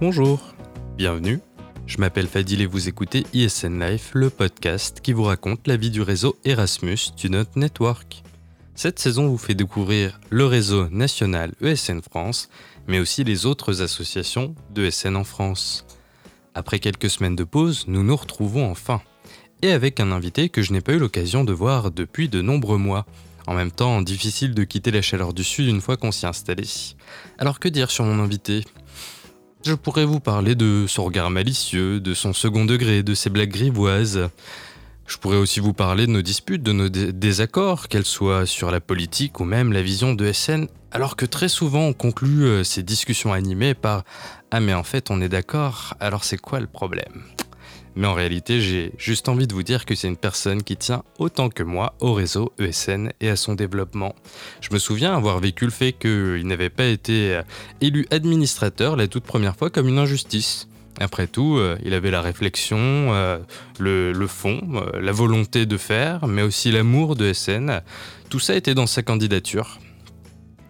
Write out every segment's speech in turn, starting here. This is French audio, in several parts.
Bonjour, bienvenue. Je m'appelle Fadil et vous écoutez ISN Life, le podcast qui vous raconte la vie du réseau Erasmus Student Network. Cette saison vous fait découvrir le réseau national ESN France, mais aussi les autres associations d'ESN en France. Après quelques semaines de pause, nous nous retrouvons enfin. Et avec un invité que je n'ai pas eu l'occasion de voir depuis de nombreux mois. En même temps, difficile de quitter la chaleur du sud une fois qu'on s'y est installé. Alors que dire sur mon invité? Je pourrais vous parler de son regard malicieux, de son second degré, de ses blagues grivoises. Je pourrais aussi vous parler de nos disputes, de nos désaccords, qu'elles soient sur la politique ou même la vision de SN, alors que très souvent on conclut euh, ces discussions animées par Ah mais en fait on est d'accord, alors c'est quoi le problème? Mais en réalité, j'ai juste envie de vous dire que c'est une personne qui tient autant que moi au réseau ESN et à son développement. Je me souviens avoir vécu le fait qu'il n'avait pas été euh, élu administrateur la toute première fois comme une injustice. Après tout, euh, il avait la réflexion, euh, le, fond, la volonté de faire, mais aussi l'amour de SN. Tout ça était dans sa candidature.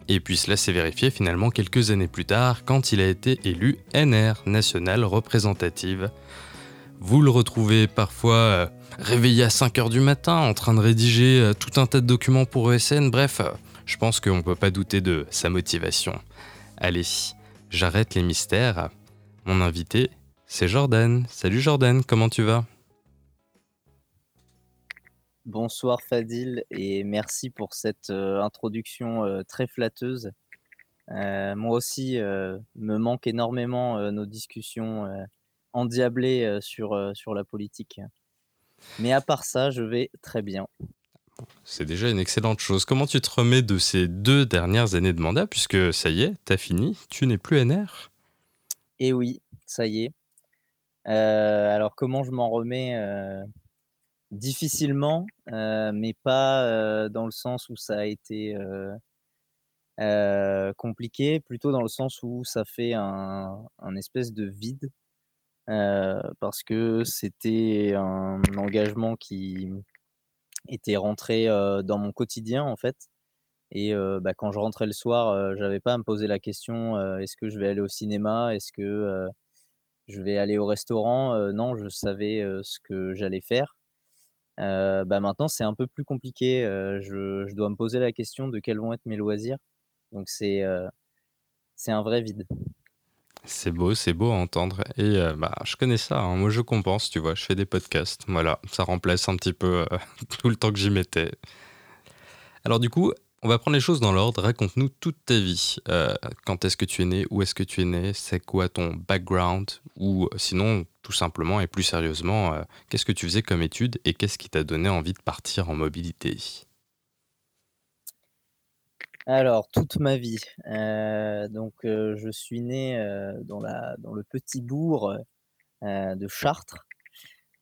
Et puis cela s'est vérifié finalement quelques années plus tard quand il a été élu NR, National Représentative. Vous le retrouvez parfois euh, réveillé à 5h du matin en train de rédiger euh, tout un tas de documents pour ESN. Bref, euh, je pense qu'on ne peut pas douter de sa motivation. Allez, j'arrête les mystères. Mon invité, c'est Jordan. Salut Jordan, comment tu vas? Bonsoir Fadil et merci pour cette introduction très flatteuse. moi aussi, me manque énormément nos discussions endiablé sur, sur la politique. Mais à part ça, je vais très bien. C'est déjà une excellente chose. Comment tu te remets de ces deux dernières années de mandat, puisque ça y est, t'as fini, tu n'es plus NR Eh oui, ça y est. alors comment je m'en remets Difficilement, mais pas dans le sens où ça a été compliqué, plutôt dans le sens où ça fait un, un espèce de vide parce que c'était un engagement qui était rentré dans mon quotidien en fait. Et bah, quand je rentrais le soir, j'avais pas à me poser la question est-ce que je vais aller au cinéma? Est-ce que je vais aller au restaurant? Non, je savais ce que j'allais faire. bah maintenant, c'est un peu plus compliqué. Je, dois me poser la question de quels vont être mes loisirs. Donc c'est c'est un vrai vide. C'est beau, c'est beau à entendre. Et euh, bah, je connais ça. Hein. Moi, je compense, tu vois. Je fais des podcasts. Voilà, ça remplace un petit peu euh, tout le temps que j'y mettais. Alors, du coup, on va prendre les choses dans l'ordre. Raconte-nous toute ta vie. Euh, quand est-ce que tu es né Où est-ce que tu es né C'est quoi ton background Ou sinon, tout simplement et plus sérieusement, qu'est-ce que tu faisais comme étude et qu'est-ce qui t'a donné envie de partir en mobilité? Alors, toute ma vie. Euh, donc, euh, je suis né euh, dans, la, dans le petit bourg de Chartres,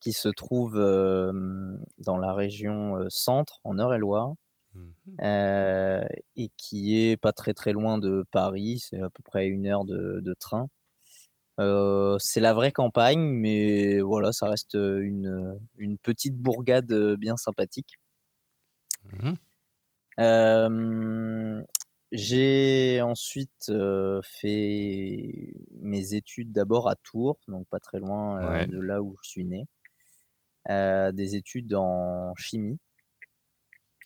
qui se trouve dans la région centre, en Eure-et-Loire, mmh et qui est pas très très loin de Paris, c'est à peu près une heure de, train. c'est la vraie campagne, mais voilà, ça reste une, une petite bourgade bien sympathique. Mmh j'ai ensuite fait mes études d'abord à Tours, donc pas très loin de là où je suis né. des études en chimie.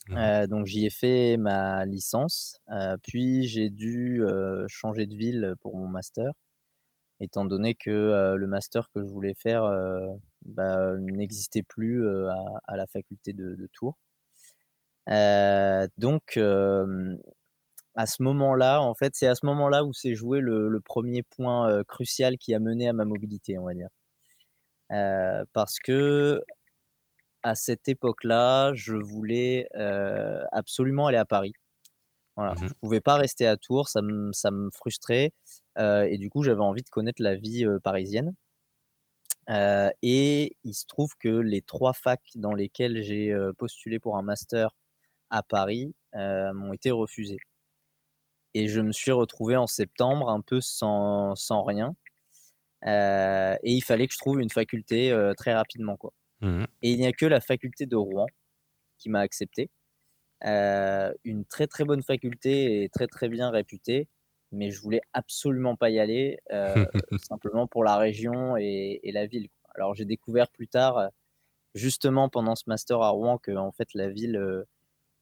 Mmh donc j'y ai fait ma licence, puis j'ai dû changer de ville pour mon master, étant donné que le master que je voulais faire bah, n'existait plus à, la faculté de Tours donc, à ce moment-là, en fait, c'est à ce moment-là où s'est joué le, premier point crucial qui a mené à ma mobilité, on va dire. parce que à cette époque-là, je voulais absolument aller à Paris. Voilà. Mmh je ne pouvais pas rester à Tours, ça me, ça me frustrait. et du coup, j'avais envie de connaître la vie parisienne. et il se trouve que les trois facs dans lesquelles j'ai postulé pour un master à Paris euh, m'ont été refusés. Et je me suis retrouvé en septembre un peu sans, sans rien. Euh, et il fallait que je trouve une faculté euh, très rapidement. Quoi. Mmh et il n'y a que la faculté de Rouen qui m'a accepté. une très très bonne faculté et très très bien réputée, mais je voulais absolument pas y aller, simplement pour la région et, la ville. Alors j'ai découvert plus tard, justement pendant ce master à Rouen, que en fait la ville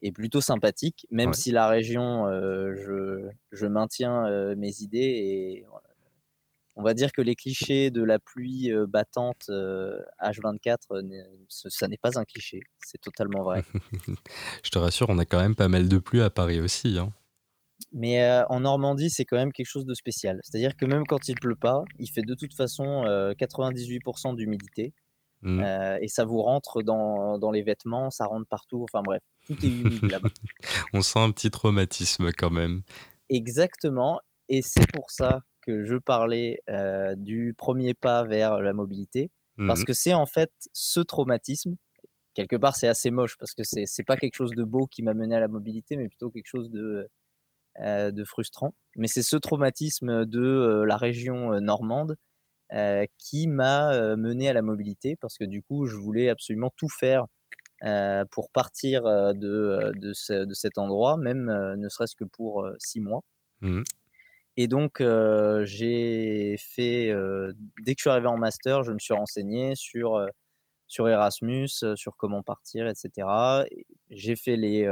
est plutôt sympathique, même si la région, je, je, maintiens mes idées et on va dire que les clichés de la pluie battante H24, ça n'est pas un cliché, c'est totalement vrai. Je te rassure, on a quand même pas mal de pluie à Paris aussi. Hein. Mais en Normandie, c'est quand même quelque chose de spécial. C'est-à-dire que même quand il pleut pas, il fait de toute façon 98% d'humidité. Mmh. et ça vous rentre dans, dans, les vêtements, ça rentre partout. Enfin bref, tout est humide là-bas. On sent un petit traumatisme quand même. Exactement. Et c'est pour ça que je parlais du premier pas vers la mobilité. Parce mmh que c'est en fait ce traumatisme. Quelque part, c'est assez moche parce que c'est n'est pas quelque chose de beau qui m'a mené à la mobilité, mais plutôt quelque chose de, de frustrant. Mais c'est ce traumatisme de la région normande qui m'a mené à la mobilité parce que du coup, je voulais absolument tout faire pour partir de, de, de, cet endroit, même ne serait-ce que pour six mois. Mmh et donc, j'ai fait, dès que je suis arrivé en master, je me suis renseigné sur, sur Erasmus, sur comment partir, etc. J'ai fait les,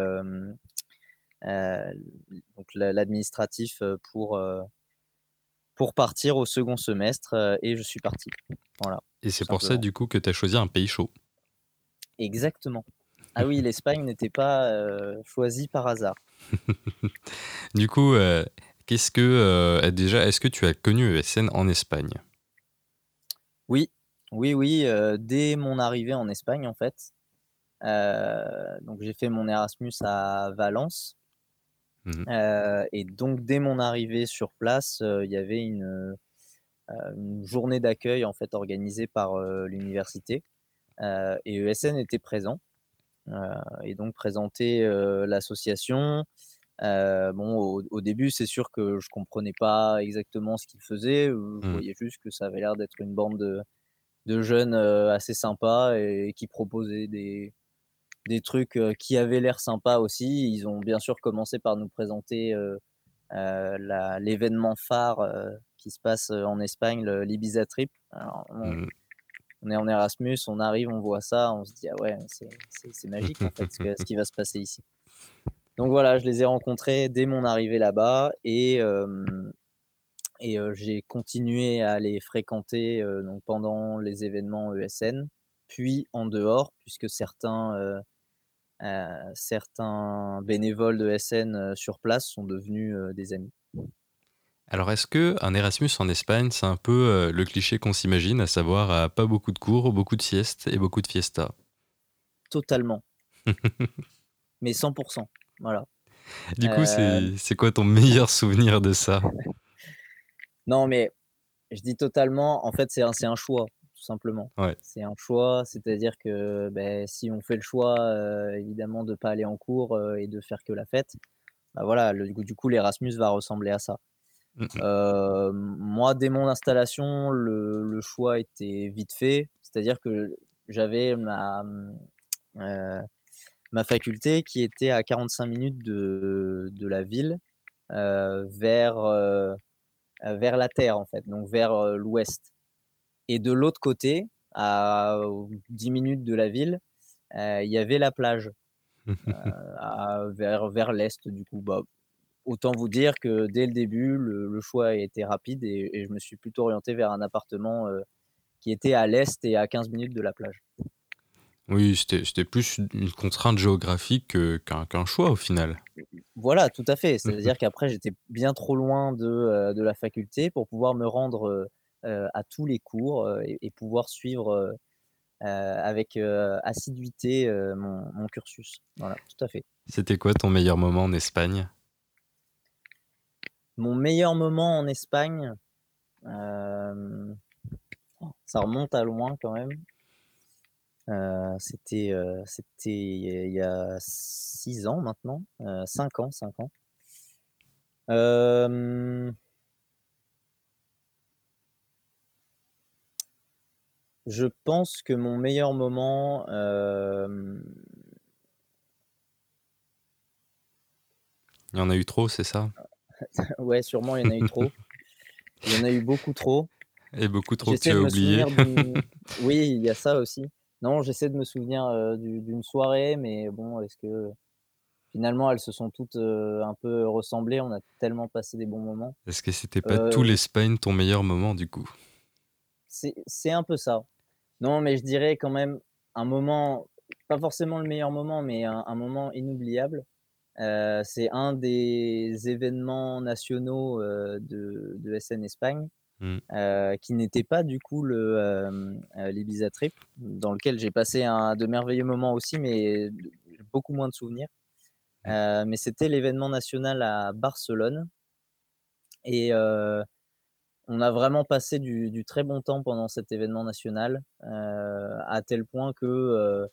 l'administratif pour, pour partir au second semestre et je suis parti. Voilà. Et c'est pour ça, du coup, que tu as choisi un pays chaud. Exactement. Ah oui, l'Espagne n'était pas choisie par hasard. du coup, Qu'est-ce que euh, déjà, est-ce que tu as connu ESN en Espagne? Oui, oui, oui. Euh, dès mon arrivée en Espagne, en fait, euh, donc j'ai fait mon Erasmus à Valence. Mmh et donc dès mon arrivée sur place, il y avait une, journée d'accueil en fait organisée par l'université et ESN était présent et donc présentait l'association, euh, bon, au, début, c'est sûr que je comprenais pas exactement ce qu'ils faisaient. Je mmh. voyais juste que ça avait l'air d'être une bande de, de jeunes assez sympas et, qui proposaient des, des trucs qui avaient l'air sympas aussi. Ils ont bien sûr commencé par nous présenter l'événement phare qui se passe en Espagne, l'Ibiza Trip. Mmh. On, est en Erasmus, on arrive, on voit ça, on se dit ah ouais, c'est magique ce qui va se passer ici. Donc voilà, je les ai rencontrés dès mon arrivée là-bas et, et j'ai continué à les fréquenter donc pendant les événements ESN, puis en dehors, puisque certains, certains bénévoles de ESN sur place sont devenus des amis. Alors, est-ce que un Erasmus en Espagne, c'est un peu le cliché qu'on s'imagine, à savoir pas beaucoup de cours, beaucoup de siestes et beaucoup de fiestas Totalement. Mais 100%. Voilà. Du coup, euh, c'est quoi ton meilleur souvenir de ça? Non, mais je dis totalement, en fait, c'est un, un choix, tout simplement. C'est un choix, c'est-à-dire que ben, si on fait le choix, euh, évidemment, de ne pas aller en cours euh, et de faire que la fête, bah voilà, le, du coup, l'Erasmus va ressembler à ça. Mmh moi, dès mon installation, le, le, choix était vite fait, c'est-à-dire que j'avais ma ma faculté qui était à 45 minutes de, de la ville euh, vers, euh, vers la terre en fait, donc vers euh, l'ouest. Et de l'autre côté, à 10 minutes de la ville, il y avait la plage vers, vers l'est du coup. Bah, autant vous dire que dès le début, le, choix a été rapide et, et, je me suis plutôt orienté vers un appartement qui était à l'est et à 15 minutes de la plage. Oui, c'était plus une contrainte géographique qu'un choix au final. Voilà, tout à fait. Mmh C'est-à-dire qu'après, j'étais bien trop loin de, euh, de la faculté pour pouvoir me rendre euh, à tous les cours et, pouvoir suivre avec assiduité mon, mon cursus. Voilà, tout à fait. C'était quoi ton meilleur moment en Espagne? Mon meilleur moment en Espagne, ça remonte à loin quand même. Euh, c'était euh, il y a six ans maintenant, euh, cinq ans, cinq ans. je pense que mon meilleur moment, Il y en a eu trop, c'est ça? ouais, sûrement, il y en a eu trop. Il y en a eu beaucoup trop. Et beaucoup trop que tu as oublié. oui, il y a ça aussi. Non, j'essaie de me souvenir d'une soirée, mais bon, est-ce que finalement elles se sont toutes un peu ressemblées? On a tellement passé des bons moments. Est-ce que c'était pas tout l'Espagne ton meilleur moment du coup? C'est un peu ça. Non, mais je dirais quand même un moment, pas forcément le meilleur moment, mais un, moment inoubliable. C'est un des événements nationaux de, de SN Espagne. Mmh. Euh, qui n'était pas du coup le euh, euh, l'Ibiza Trip, dans lequel j'ai passé un, de merveilleux moments aussi, mais beaucoup moins de souvenirs. Mmh. mais c'était l'événement national à Barcelone. Et on a vraiment passé du, très bon temps pendant cet événement national, à tel point que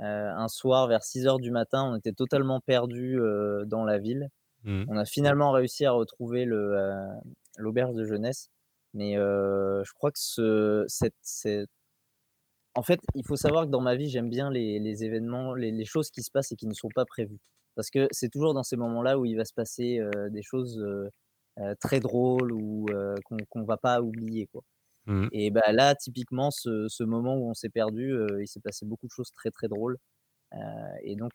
un soir, vers 6 heures du matin, on était totalement perdus dans la ville. Mmh. On a finalement réussi à retrouver l'auberge de jeunesse. Mais je crois que ce, cette, En fait, il faut savoir que dans ma vie, j'aime bien les, événements, les, choses qui se passent et qui ne sont pas prévues. Parce que c'est toujours dans ces moments-là où il va se passer des choses très drôles ou qu'on ne va pas oublier. Quoi. Mmh. Et bah, là, typiquement, ce, moment où on s'est perdu, il s'est passé beaucoup de choses très très drôles. et donc,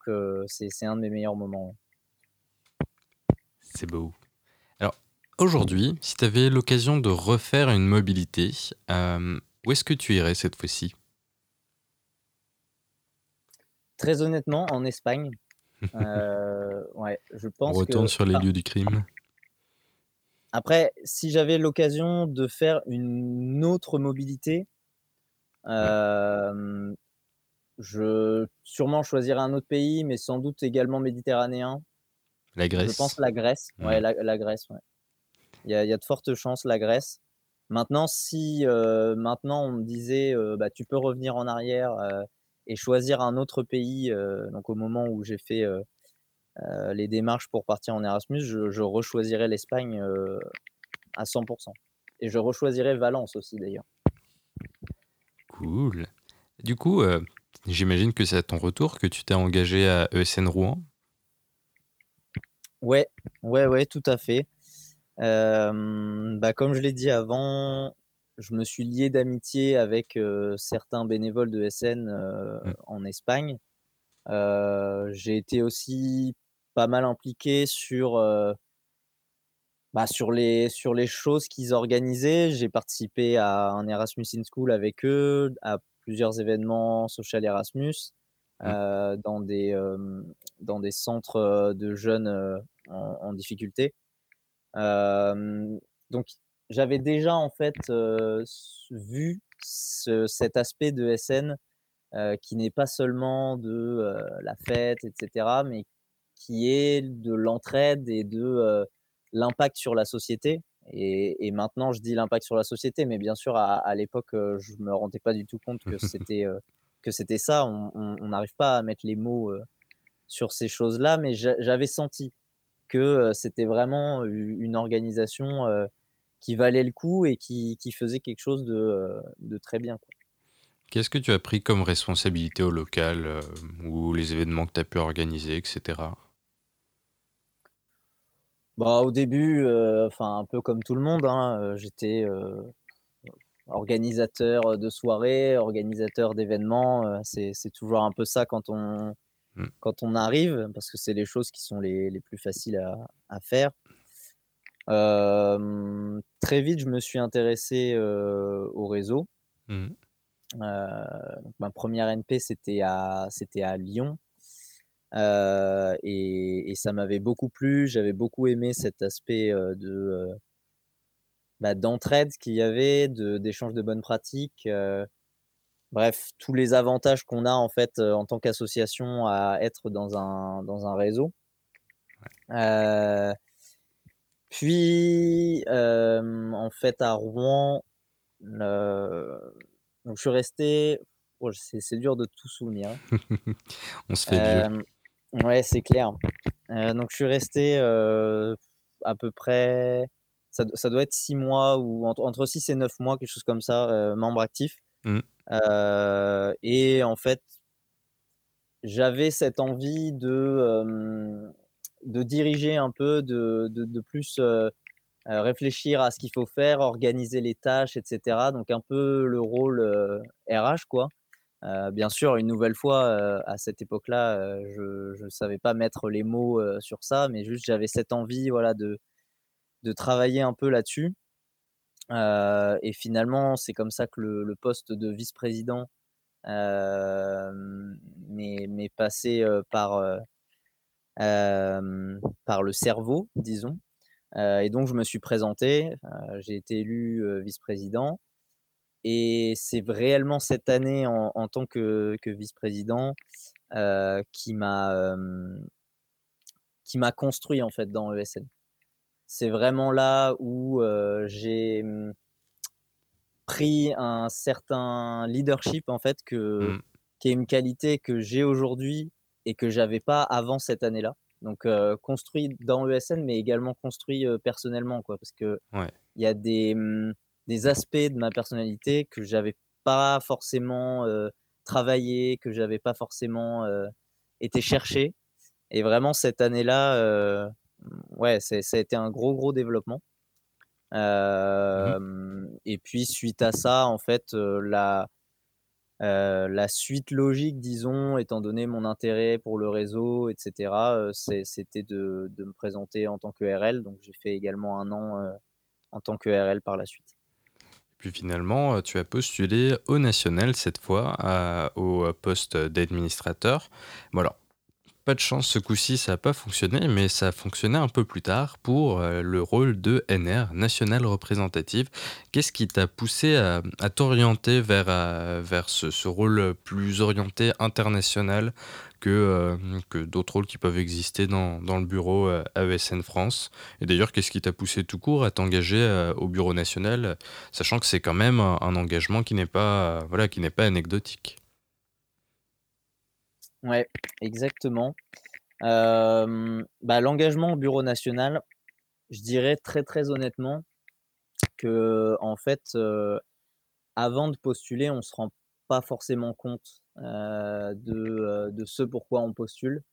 c'est un de mes meilleurs moments. C'est beau. Aujourd'hui, si tu avais l'occasion de refaire une mobilité, où est-ce que tu irais cette fois-ci? Très honnêtement, en Espagne. Euh, ouais, je pense On retourne sur les lieux du crime. Après, si j'avais l'occasion de faire une autre mobilité, euh, je sûrement choisirais un autre pays, mais sans doute également méditerranéen. La Grèce. Je pense la Grèce. Ouais, la, la Grèce. Ouais. Il y, a, de fortes chances, la Grèce. Maintenant, si euh, maintenant on me disait, euh, bah, tu peux revenir en arrière et choisir un autre pays, donc au moment où j'ai fait les démarches pour partir en Erasmus, je, je rechoisirais l'Espagne à 100%. Et je rechoisirais Valence aussi d'ailleurs. Cool. Du coup, j'imagine que c'est à ton retour que tu t'es engagé à ESN Rouen? Ouais, ouais, ouais, tout à fait bah, comme je l'ai dit avant, je me suis lié d'amitié avec certains bénévoles de SN mmh. en Espagne. j'ai été aussi pas mal impliqué sur, bah, sur, les, sur les choses qu'ils organisaient. J'ai participé à un Erasmus in School avec eux, à plusieurs événements social Erasmus, mmh. dans, des, dans des centres de jeunes en difficulté donc, j'avais déjà en fait vu cet aspect de SN qui n'est pas seulement de la fête, etc., mais qui est de l'entraide et de l'impact sur la société. Et, maintenant, je dis l'impact sur la société, mais bien sûr, à, l'époque, je ne me rendais pas du tout compte que c'était que c'était ça. On n'arrive pas à mettre les mots sur ces choses-là, mais j'avais senti que c'était vraiment une organisation qui valait le coup et qui, faisait quelque chose de, très bien. Qu'est-ce que tu as pris comme responsabilité au local ou les événements que tu as pu organiser, etc. Bah, au début, enfin un peu comme tout le monde, hein, j'étais organisateur de soirées, organisateur d'événements. c'est toujours un peu ça quand on, Mmh. quand on arrive, parce que c'est les choses qui sont les, les plus faciles à, à faire. très vite, je me suis intéressé au réseau. Mmh. ma première NP, c'était à, c'était à Lyon. Et, et, ça m'avait beaucoup plu. J'avais beaucoup aimé cet aspect de bah, d'entraide qu'il y avait, d'échange de, bonnes pratiques. Bref, tous les avantages qu'on a en fait en tant qu'association à être dans un, dans un réseau. puis, en fait, à Rouen, donc je suis resté. Oh, c'est dur de tout souvenir. On se fait vieux. Ouais, c'est clair. donc je suis resté à peu près. Ça, ça, doit être six mois ou entre, six et neuf mois, quelque chose comme ça, membre actif. Mmh et en fait, j'avais cette envie de, de diriger un peu, de, de, de plus réfléchir à ce qu'il faut faire, organiser les tâches, etc. Donc un peu le rôle RH, quoi. Bien sûr, une nouvelle fois, à cette époque-là, je ne savais pas mettre les mots sur ça, mais juste j'avais cette envie voilà, de, de travailler un peu là-dessus. et finalement, c'est comme ça que le, poste de vice-président m'est passé par, par le cerveau, disons. et donc, je me suis présenté, j'ai été élu vice-président. Et c'est réellement cette année en, tant que, que vice-président qui m'a qui m'a construit en fait dans ESN. C'est vraiment là où j'ai mmh, pris un certain leadership en fait que, mmh. qui est une qualité que j'ai aujourd'hui et que j'avais pas avant cette année-là. Donc construit dans ESN, mais également construit personnellement, quoi, parce que il y a des, mmh, des aspects de ma personnalité que j'avais pas forcément travaillé, que j'avais pas forcément été chercher. Et vraiment cette année-là, ouais, ça a été un gros gros développement. Mmh et puis suite à ça, en fait, la la suite logique, disons, étant donné mon intérêt pour le réseau, etc., c'était de, de, me présenter en tant que RL. Donc j'ai fait également un an en tant que RL par la suite. Puis finalement, tu as postulé au national cette fois, au poste d'administrateur. Bon pas de chance, ce coup-ci, ça n'a pas fonctionné, mais ça a fonctionné un peu plus tard pour euh, le rôle de NR, National Représentative. Qu'est-ce qui t'a poussé à, t'orienter vers, euh, vers ce, rôle plus orienté international que, euh, que d'autres rôles qui peuvent exister dans, le bureau AESN France Et d'ailleurs, qu'est-ce qui t'a poussé tout court à t'engager au bureau national, sachant que c'est quand même un, engagement qui n'est pas, voilà, qui n'est pas anecdotique? Ouais, exactement. bah, l'engagement au bureau national, je dirais très, très honnêtement que en fait, avant de postuler, on se rend pas forcément compte, de, de ce pourquoi on postule.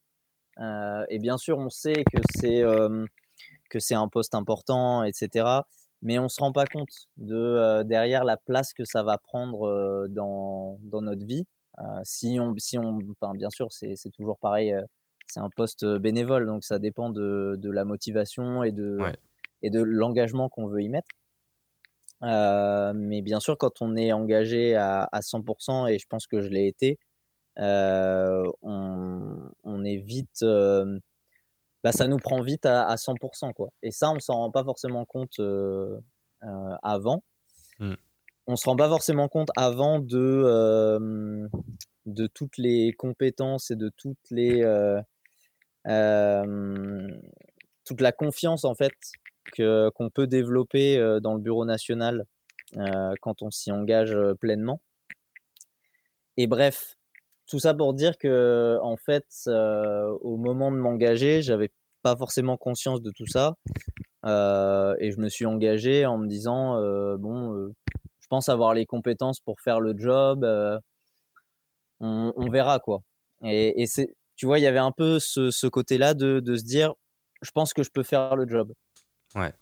et bien sûr, on sait que c'est, que c'est un poste important etc. mais on se rend pas compte de, derrière la place que ça va prendre, dans dans notre vie si on, si on, enfin, bien sûr, c'est toujours pareil. c'est un poste bénévole, donc ça dépend de, de la motivation et de, et de l'engagement qu'on veut y mettre. Mais bien sûr, quand on est engagé à, à 100%, et je pense que je l'ai été, on, on, est vite, bah, ça nous prend vite à, à 100%. Quoi. Et ça, on s'en rend pas forcément compte avant. Mmh on se rend pas forcément compte avant de, de toutes les compétences et de toutes les, toute la confiance en fait qu'on peut développer dans le bureau national quand on s'y engage pleinement. Et bref, tout ça pour dire que en fait, au moment de m'engager, j'avais pas forcément conscience de tout ça. et je me suis engagé en me disant bon, pense avoir les compétences pour faire le job. On, verra quoi. Et, tu vois, il y avait un peu ce, côté-là de, se dire, je pense que je peux faire le job. Ouais.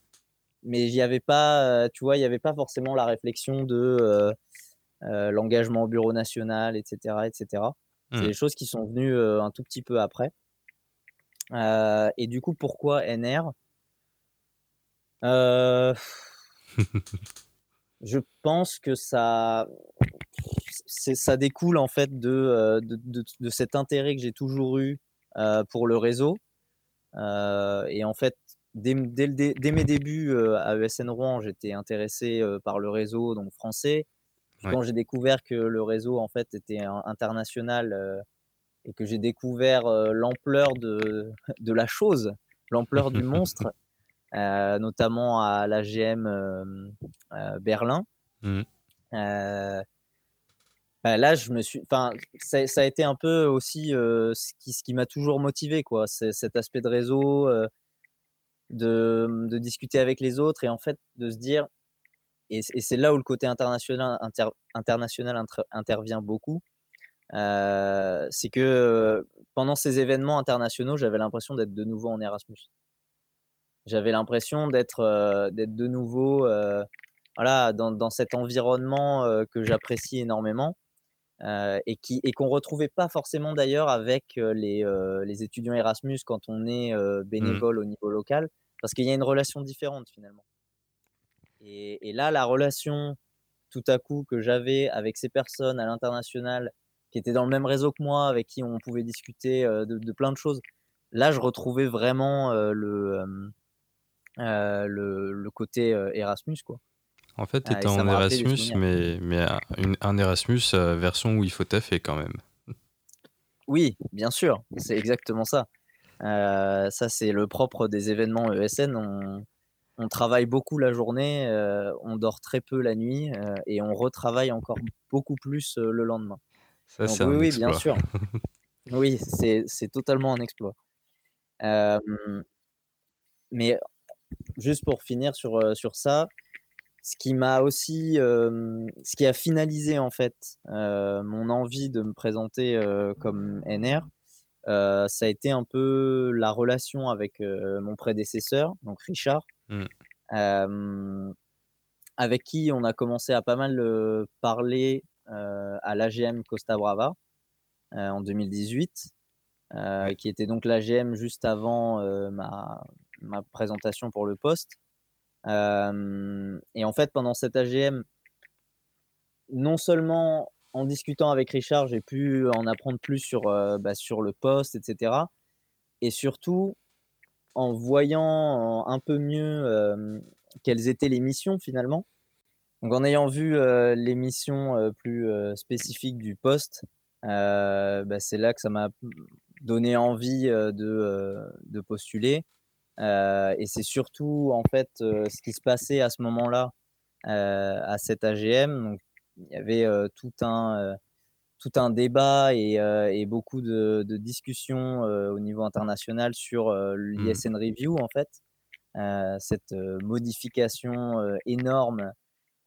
Mais il n'y avait pas, euh, tu vois, il n'y avait pas forcément la réflexion de euh, l'engagement au bureau national, etc., etc. C'est mmh. des choses qui sont venues un tout petit peu après. et du coup, pourquoi NR je pense que ça, ça découle en fait de, de, cet intérêt que j'ai toujours eu pour le réseau. et en fait, dès, dès, mes débuts à ESN Rouen, j'étais intéressé par le réseau donc français. Quand j'ai découvert que le réseau en fait était international et que j'ai découvert l'ampleur de, de la chose, l'ampleur du monstre, euh, notamment à l'AGM Berlin. Mmh. Bah, là, je me suis, enfin, ça, a été un peu aussi ce qui, ce qui m'a toujours motivé, quoi. Cet aspect de réseau, de, discuter avec les autres et en fait de se dire, et, c'est là où le côté international, international intervient beaucoup, c'est que pendant ces événements internationaux, j'avais l'impression d'être de nouveau en Erasmus. J'avais l'impression d'être d'être de nouveau voilà, dans, dans cet environnement que j'apprécie énormément et qui et qu'on retrouvait pas forcément d'ailleurs avec les, les, étudiants Erasmus quand on est mmh. bénévole au niveau local, parce qu'il y a une relation différente finalement. Et, et, là, la relation tout à coup que j'avais avec ces personnes à l'international qui étaient dans le même réseau que moi, avec qui on pouvait discuter de, de plein de choses, là, je retrouvais vraiment le, le, le, côté Erasmus, quoi. En fait, tu étais en Erasmus, mais, mais un Erasmus euh, version où il faut taffer quand même. Oui, bien sûr, c'est exactement ça. Euh, ça, c'est le propre des événements ESN. On, travaille beaucoup la journée, euh, on dort très peu la nuit et on retravaille encore beaucoup plus le lendemain. Ça, oui, oui, bien sûr. oui, c'est totalement un exploit. mais juste pour finir sur, sur ça, ce qui m'a aussi, ce qui a finalisé en fait mon envie de me présenter comme NR, ça a été un peu la relation avec mon prédécesseur, donc Richard, mmh. avec qui on a commencé à pas mal parler à l'AGM Costa Brava en 2018, qui était donc l'AGM juste avant ma, ma présentation pour le poste et en fait, pendant cette AGM, non seulement en discutant avec Richard, j'ai pu en apprendre plus sur, bah, sur le poste, etc. Et surtout, en voyant un peu mieux quelles étaient les missions finalement. Donc en ayant vu les missions plus spécifiques du poste, bah, c'est là que ça m'a donné envie de, de postuler. Euh, et c'est surtout en fait euh, ce qui se passait à ce moment-là euh, à cette AGM. Donc, il y avait tout un tout un débat et, et beaucoup de, de discussions au niveau international sur mmh. l'ISN Review en fait, cette modification énorme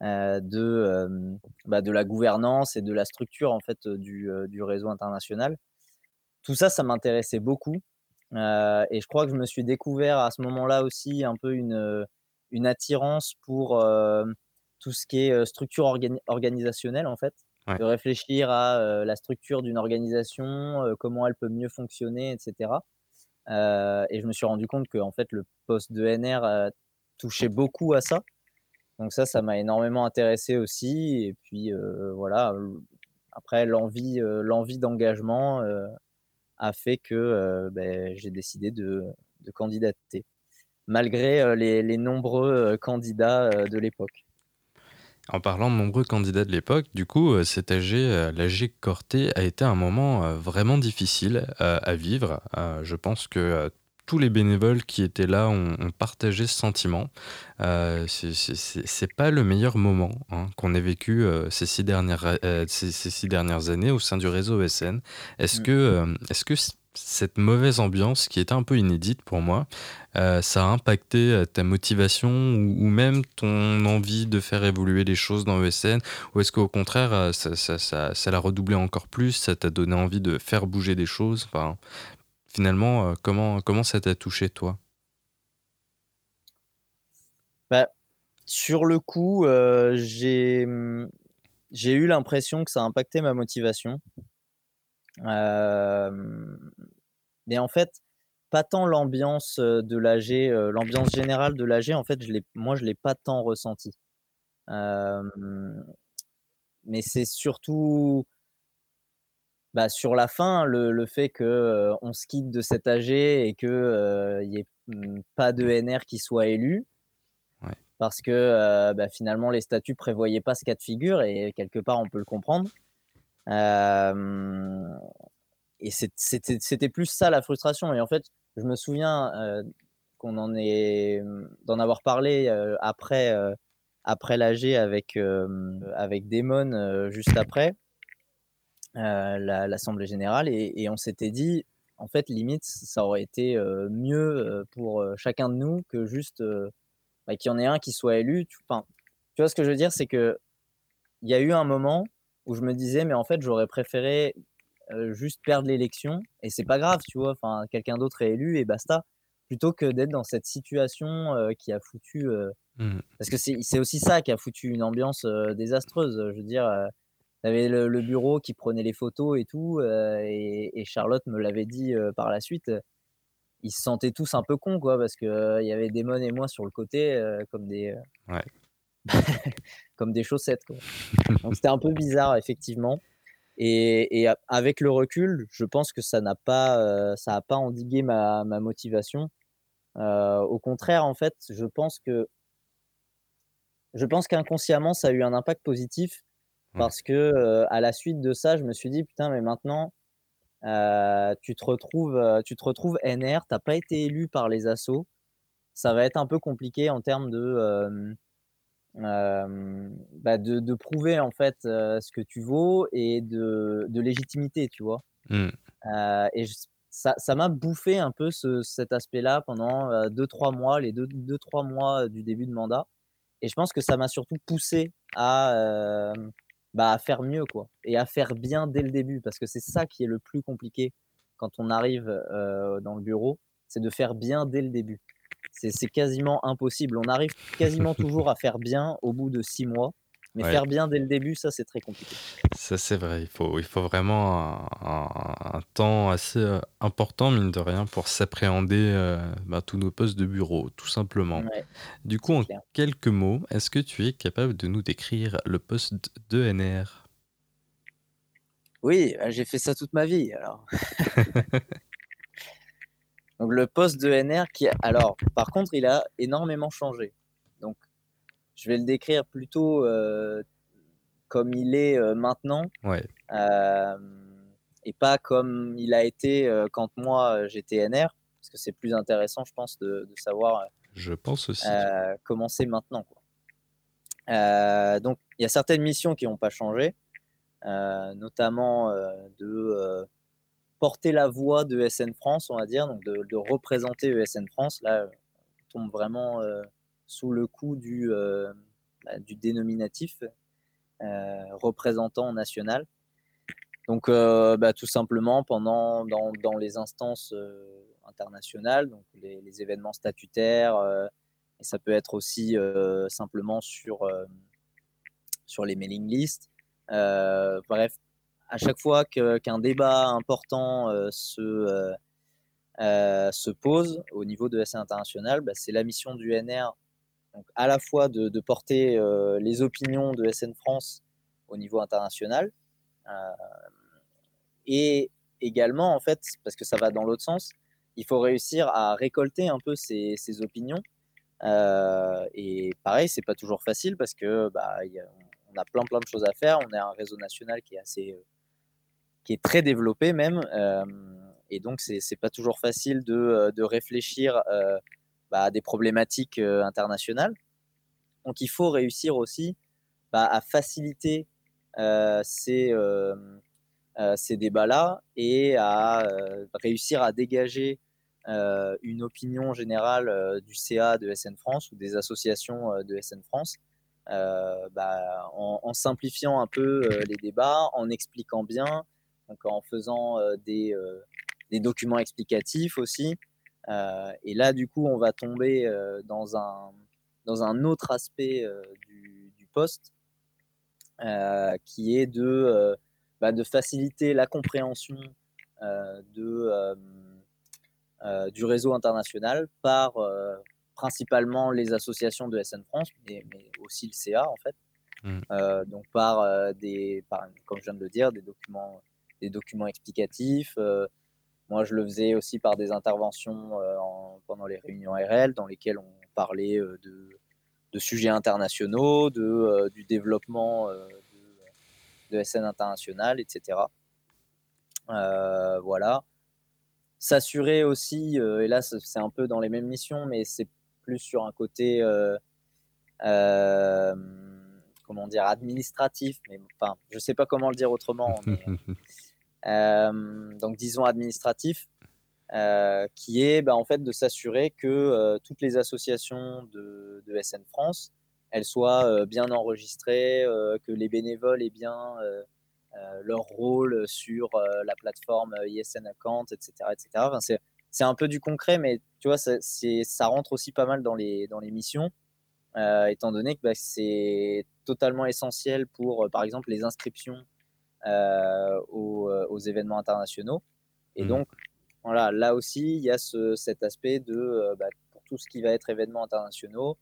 de, bah, de la gouvernance et de la structure en fait du, du réseau international. Tout ça, ça m'intéressait beaucoup euh, et je crois que je me suis découvert à ce moment-là aussi un peu une, une attirance pour euh, tout ce qui est euh, structure organisationnelle, en fait. De réfléchir à la structure d'une organisation, comment elle peut mieux fonctionner, etc. et je me suis rendu compte que en fait, le poste de NR touchait beaucoup à ça. Donc ça, ça m'a énormément intéressé aussi. Et puis voilà, après l'envie, l'envie d'engagement a fait que ben, j'ai décidé de, candidater, malgré euh, les, nombreux candidats de l'époque. En parlant de nombreux candidats de l'époque, du coup, cet AG, l'AG Corté, a été un moment vraiment difficile à vivre. Je pense que tous les bénévoles qui étaient là ont, partagé ce sentiment. Euh, c'est pas le meilleur moment hein, qu'on ait vécu euh, ces, six dernières, euh, ces, six dernières années au sein du réseau ESN. Est-ce mm. que, euh, est que cette mauvaise ambiance, qui était un peu inédite pour moi, ça a impacté ta motivation ou, même ton envie de faire évoluer les choses dans ESN Ou est-ce qu'au contraire, ça, ça, ça, ça l'a redoublé encore plus Ça t'a donné envie de faire bouger des choses? Enfin, finalement, euh, comment, comment ça t'a touché, toi? Bah, Sur le coup, euh, j'ai, mmh, j'ai eu l'impression que ça a impacté ma motivation. mais en fait, pas tant l'ambiance de l'AG, l'ambiance générale de l'AG, en fait, je moi, je ne l'ai pas tant ressenti. mais c'est surtout bah, sur la fin, le, fait qu'on on se quitte de cet AG et qu'il n'y ait mmh, pas de NR qui soit élu, parce que bah, finalement les statuts prévoyaient pas ce cas de figure et quelque part on peut le comprendre. et c'était plus ça la frustration. Et en fait, je me souviens qu'on en est d'en avoir parlé après après l'AG avec avec Damon juste après. Euh, l'Assemblée générale et, on s'était dit, en fait, limite, ça aurait été euh, mieux euh, pour chacun de nous que juste bah, qu'il y en ait un qui soit élu. Tu, tu vois ce que je veux dire, c'est que il y a eu un moment où je me disais, mais en fait, j'aurais préféré juste perdre l'élection et c'est pas grave, tu vois? Enfin, quelqu'un d'autre est élu et basta. Plutôt que d'être dans cette situation, qui a foutu, Mmh. parce que c'est aussi ça qui a foutu une ambiance, désastreuse. Je veux dire, avais le bureau qui prenait les photos et tout, et et Charlotte me l'avait dit, par la suite, ils se sentaient tous un peu cons, quoi, parce qu'il y avait Damon et moi sur le côté, comme des, Ouais. comme des chaussettes, quoi. Donc c'était un peu bizarre effectivement et et avec le recul, je pense que ça n'a pas, ça a pas endigué ma ma motivation. au contraire, en fait, je pense que je pense qu'inconsciemment, ça a eu un impact positif. Parce que, à la suite de ça, je me suis dit: «Putain, mais maintenant, tu te retrouves, tu te retrouves NR, tu as pas été élu par les assos. Ça va être un peu compliqué en termes de, bah, de de prouver en fait, ce que tu vaux et de de légitimité», tu vois? Mmh. et ça ça m'a bouffé un peu ce cet aspect-là pendant, 2-3 mois, les 2-3 mois du début de mandat et je pense que ça m'a surtout poussé à, bah, à faire mieux quoi et à faire bien dès le début parce que c'est ça qui est le plus compliqué quand on arrive, dans le bureau, c'est de faire bien dès le début. C'est quasiment impossible. On arrive quasiment toujours à faire bien au bout de 6 mois, mais Ouais. faire bien dès le début, ça, c'est très compliqué. Ça, c'est vrai. Il faut, il faut vraiment un, un- un temps assez euh, important, mine de rien, pour s'appréhender euh, bah, tous nos postes de bureau, tout simplement. Ouais, Du coup, en clair. quelques mots, est-ce que tu es capable de nous décrire le poste de NR? Oui, bah, j'ai fait ça toute ma vie alors. Donc le poste de NR qui alors par contre, il a énormément changé. Je vais le décrire plutôt, heu, comme il est, heu, maintenant, Ouais, hem, et pas comme il a été, quand moi, j'étais NR, parce que c'est plus intéressant je pense de de savoir, je pense aussi. comment c'est maintenant, quoi. Donc il y a certaines missions qui n'ont pas changé, notamment, de, porter la voix de ESN France, on va dire, donc de de représenter ESN France. Là, on tombe vraiment, sous le coup du, heu, bah, du dénominatif, heu, représentant national. Donc, heu, bah, tout simplement pendant dans dans les instances, internationales, donc les événements statutaires, et ça peut être aussi, simplement sur, sur les mailing lists. Bref, à chaque fois qu'un débat important, se, se pose au niveau de SN International, bah, c'est la mission du NR, à la fois de porter, heu, les opinions de SN France au niveau international, heu et également, en fait, parce que ça va dans l'autre sens, il faut réussir à récolter un peu ces opinions, heu et pareil, c'est pas toujours facile parce que, bah, a on a plein, plein de choses à faire. On a un réseau national qui est assez, qui est très développé même, et donc c'est pas toujours facile de, de réfléchir, bah, des problématiques, heu, internationales. Donc il faut réussir aussi, bah, à faciliter, heu, ces, heu, ces débats-là et à, réussir à dégager, une opinion générale, du CA de SN France ou des associations, de SN France, bah, en en simplifiant un peu, les débats, en expliquant bien, donc en faisant, des, des documents explicatifs aussi. Heu et là, du coup, on va tomber, heu, dans un dans un autre aspect, heu, du du poste, qui est de, bah, de faciliter la compréhension, de, du réseau international par, principalement les associations de SN France, mais mais aussi le CA, en fait. Mmh. Donc par, des par comme je viens de le dire, des documents des documents explicatifs, moi je le faisais aussi par des interventions, en pendant les réunions RL dans lesquelles on parlait, heu, de sujets internationaux, de, heu, du développement, de SN international et cetera. Heu, voilà. S'assurer aussi, et là c'est un peu dans les mêmes missions, mais c'est plus sur un côté, comment dire? Administratif, mais enfin, je sais pas comment le dire autrement, mais, donc disons administratif, heu, qui est, bah, en fait, de s'assurer que, heu, toutes les associations de SN France, elles soient, bien enregistrées, que les bénévoles aient bien, leur rôle sur la plateforme ISN Account, etc. etc. C'est un peu du concret, mais tu vois, ça, rentre aussi pas mal dans les, dans les missions, étant donné que bah, c'est totalement essentiel pour, par exemple, les inscriptions aux, aux, événements internationaux. Et mmh. donc, voilà, là aussi, il y a ce, cet aspect de, bah, pour tout ce qui va être événements internationaux,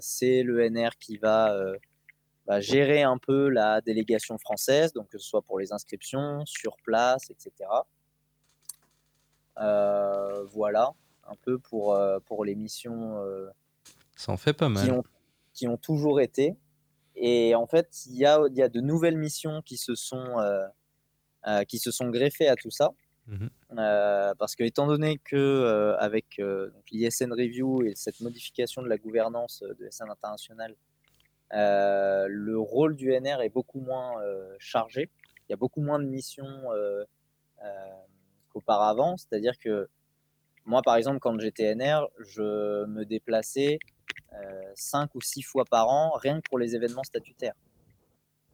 c'est l'ENR qui va bah, gérer un peu la délégation française, donc que ce soit pour les inscriptions, sur place, etc. Euh, voilà, un peu pour, euh, pour les missions. Euh, Ça en fait pas mal. Qui ont, qui ont toujours été. Et en fait, il y a, y a de nouvelles missions qui se sont, qui se sont greffées à tout ça. Mmh parce que étant donné que avec l'ISN Review et cette modification de la gouvernance de SN International, euh, le rôle du NR est beaucoup moins euh, chargé. Il y a beaucoup moins de missions euh, qu'auparavant. C'est-à-dire que moi, par exemple, quand j'étais NR, je me déplaçais cinq ou six fois par an, rien que pour les événements statutaires.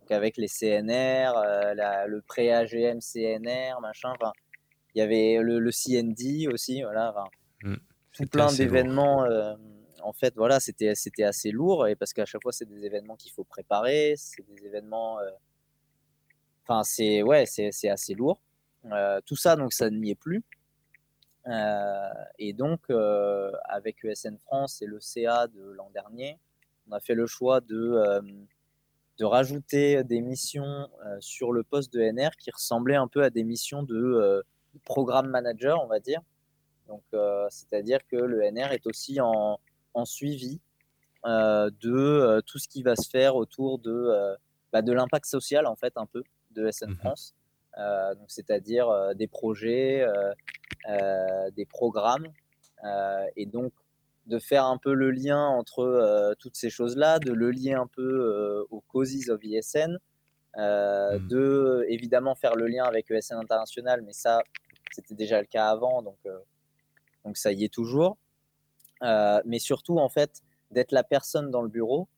Donc avec les CNR, le pré-AGM CNR, machin. il y avait le, CND aussi, voilà. Mmh. tout plein d'événements en fait, voilà, c'était, c'était assez lourd et parce qu'à chaque fois, c'est des événements qu'il faut préparer, c'est des événements. Euh, enfin, c'est ouais, c'est assez lourd. Euh, tout ça, donc, ça n'y est plus. Euh, et donc, avec ESN France et le CA de l'an dernier, on a fait le choix de, de rajouter des missions sur le poste de NR qui ressemblaient un peu à des missions de programme manager, on va dire. Donc, c'est-à-dire que le NR est aussi en, en suivi euh, de euh, tout ce qui va se faire autour de, euh, bah, de l'impact social, en fait, un peu, de SN mmh France. Donc, c'est-à-dire des projets, des programmes, et donc de faire un peu le lien entre toutes ces choses-là, de le lier un peu aux causes of ISN, mmh. de évidemment faire le lien avec ESN International, mais ça, c'était déjà le cas avant, donc, donc ça y est toujours. Euh, mais surtout en fait d'être la personne dans le bureau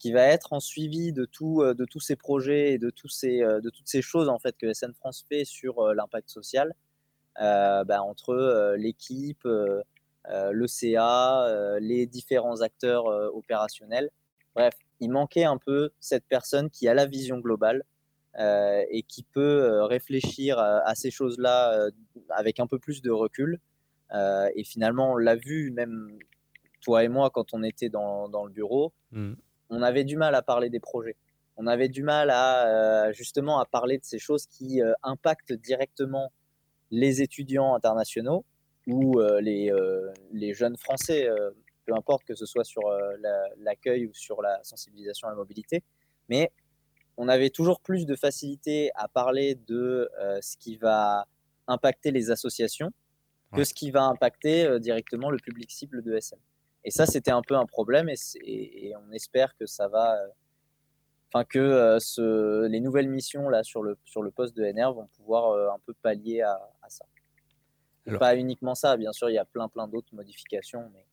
qui va être en suivi de, tout, euh, de tous ces projets et de, tous ces, euh, de toutes ces choses en fait que SN France fait sur l'impact social bah, entre l'équipe, le CA, les différents acteurs opérationnels. Bref, il manquait un peu cette personne qui a la vision globale et qui peut réfléchir à ces choses-là avec un peu plus de recul euh, et finalement, on l'a vu, même toi et moi, quand on était dans, dans le bureau, mm. On avait du mal à parler des projets. On avait du mal à euh, justement à parler de ces choses qui euh, impactent directement les étudiants internationaux ou les, les, jeunes Français, peu importe que ce soit sur l'accueil ou sur la sensibilisation à la mobilité. Mais on avait toujours plus de facilité à parler de ce qui va impacter les associations que ce qui va impacter euh, directement le public cible de SM. Et ça, c'était un peu un problème et, on espère que ça va, euh, enfin que euh, ce, les nouvelles missions là sur le sur le poste de NR vont pouvoir un peu pallier à, ça. Pas uniquement ça, bien sûr, il y a plein plein d'autres modifications, mais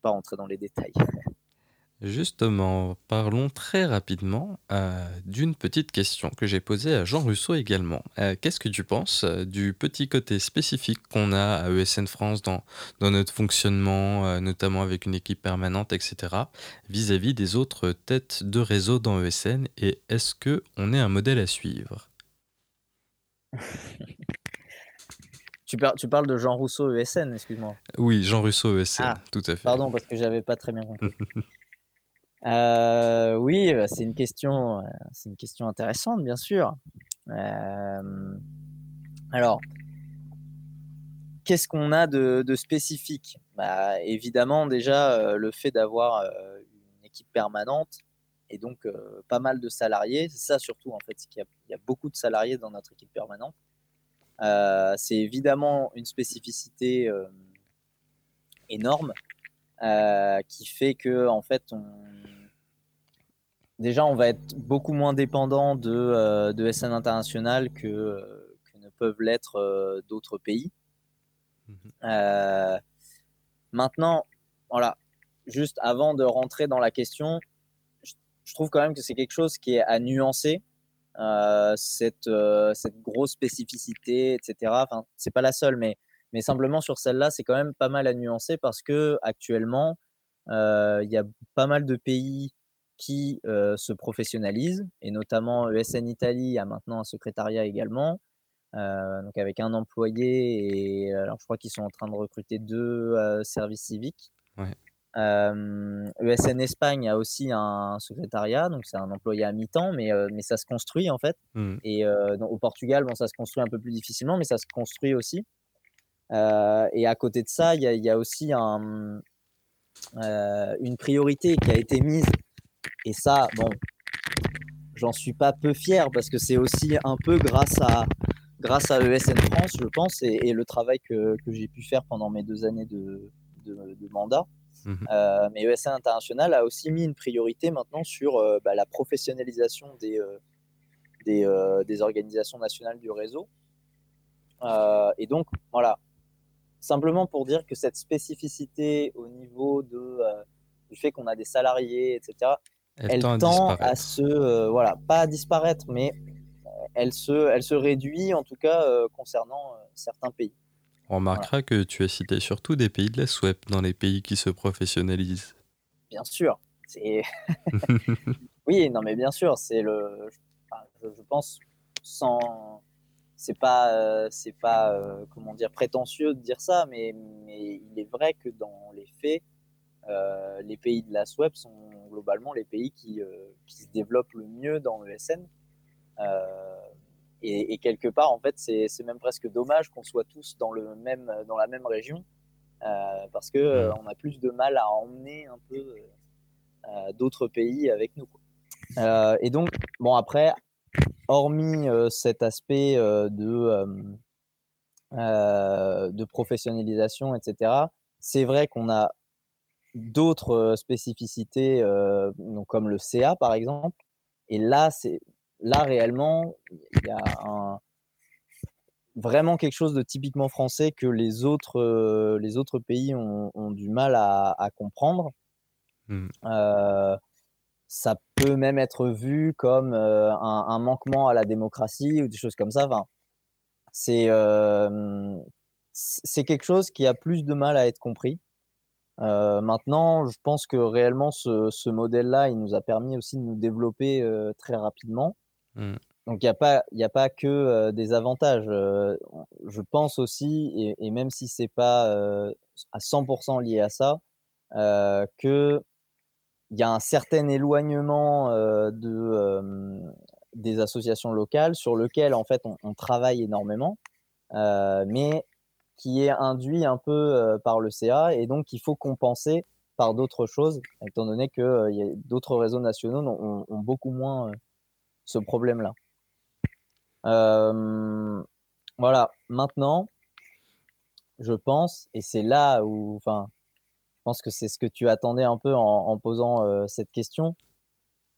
pas rentrer dans les détails. Justement, parlons très rapidement euh, d'une petite question que j'ai posée à Jean Russo également. Euh, qu'est-ce que tu penses euh, du petit côté spécifique qu'on a à ESN France dans, dans notre fonctionnement, notamment avec une équipe permanente, etc., vis-à-vis des autres têtes de réseau dans ESN Et est-ce qu'on est un modèle à suivre? Tu, tu, parles de Jean Rousseau ESN, excuse-moi. Oui, Jean Rousseau ESN, ah, tout à fait. Pardon, parce que j'avais pas très bien compris. Euh, oui, bah, c'est une question, euh, c'est une question intéressante, bien sûr. Euh, alors, qu'est-ce qu'on a de, spécifique? Bah, Évidemment, déjà, le fait d'avoir une équipe permanente et donc pas mal de salariés, c'est ça surtout en fait, qu'il y, a beaucoup de salariés dans notre équipe permanente. c'est évidemment une spécificité énorme qui fait que en fait on déjà, on va être beaucoup moins dépendant de, euh, de SN international que, euh, que ne peuvent l'être euh, d'autres pays. Mhm. maintenant, voilà, juste avant de rentrer dans la question, je, trouve quand même que c'est quelque chose qui est à nuancer cette, cette grosse spécificité, etc. Enfin, c'est pas la seule, mais, mais simplement sur celle-là, c'est quand même pas mal à nuancer parce que actuellement, il y a pas mal de pays qui se professionnalisent, et notamment ESN Italie a maintenant un secrétariat également, donc avec un employé, et alors je crois qu'ils sont en train de recruter deux services civiques. ESN Espagne a aussi un secrétariat, donc c'est un employé à mi-temps, mais, mais ça se construit en fait. Mmh. Et au Portugal, bon, ça se construit un peu plus difficilement, mais ça se construit aussi. Et à côté de ça, il y, y, a aussi un, une priorité qui a été mise et ça, bon, j'en suis pas peu fier parce que c'est aussi un peu grâce à, grâce à ESN France, je pense, et, le travail que, que j'ai pu faire pendant mes deux années de, de, mandat. Mmh euh, mais ESN International a aussi mis une priorité maintenant sur euh, bah, la professionnalisation des, euh, des, des, organisations nationales du réseau. et donc, voilà, simplement pour dire que cette spécificité au niveau de, du fait qu'on a des salariés, etc., elle, tend, à, se, euh, voilà, pas à disparaître, mais elle se, elle se réduit en tout cas euh, concernant euh, certains pays. On remarquera que tu as cité surtout des pays de la SWEP dans les pays qui se professionnalisent. Bien sûr. oui, non, mais bien sûr, c'est le. je, pense sans. C'est pas, c'est pas comment dire, prétentieux de dire ça, mais, mais il est vrai que dans les faits, les pays de la SWEP sont globalement les pays qui, euh, qui se développent le mieux dans l'ESN. Euh, et, et, quelque part, en fait, c'est même presque dommage qu'on soit tous dans, le même, dans la même région, euh, parce qu'on on a plus de mal à emmener un peu d'autres pays avec nous. et donc, bon, après, hormis cet aspect de, de professionnalisation, etc., c'est vrai qu'on a d'autres spécificités, donc comme le CA par exemple. Et là, c'est là réellement, il y a vraiment quelque chose de typiquement français que les autres, les autres pays ont, du mal à, comprendre. Mmh. Ça peut même être vu comme un, manquement à la démocratie ou des choses comme ça. Enfin, c'est c'est quelque chose qui a plus de mal à être compris. Euh, maintenant, je pense que réellement, ce, modèle-là, il nous a permis aussi de nous développer euh, très rapidement. Mmh. Donc, il n'y a, pas, a pas que euh, des avantages. je pense aussi, et, même si ce n'est pas à 100% lié à ça, qu'il y a un certain éloignement de, des associations locales sur lequel, en fait, on, travaille énormément. mais qui est induit un peu par le CA et donc il faut compenser par d'autres choses, étant donné que d'autres réseaux nationaux ont, beaucoup moins ce problème-là. voilà, maintenant, je pense, et c'est là où, enfin, pense que c'est ce que tu attendais un peu en, posant cette question,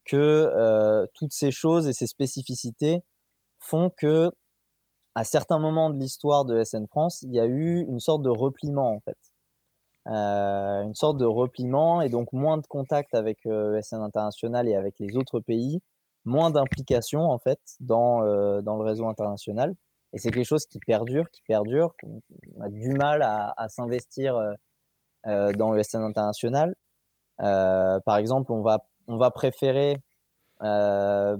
que toutes ces choses et ces spécificités font que à certains moments de l'histoire de SN France, il y a eu une sorte de repliement en fait. Euh, une sorte de repliement et donc moins de contact avec euh, SN International et avec les autres pays, moins d'implication en fait dans, euh, dans le réseau international. Et c'est quelque chose qui perdure, qui perdure. On a du mal à s'investir dans le International. par exemple, on va, on va préférer euh,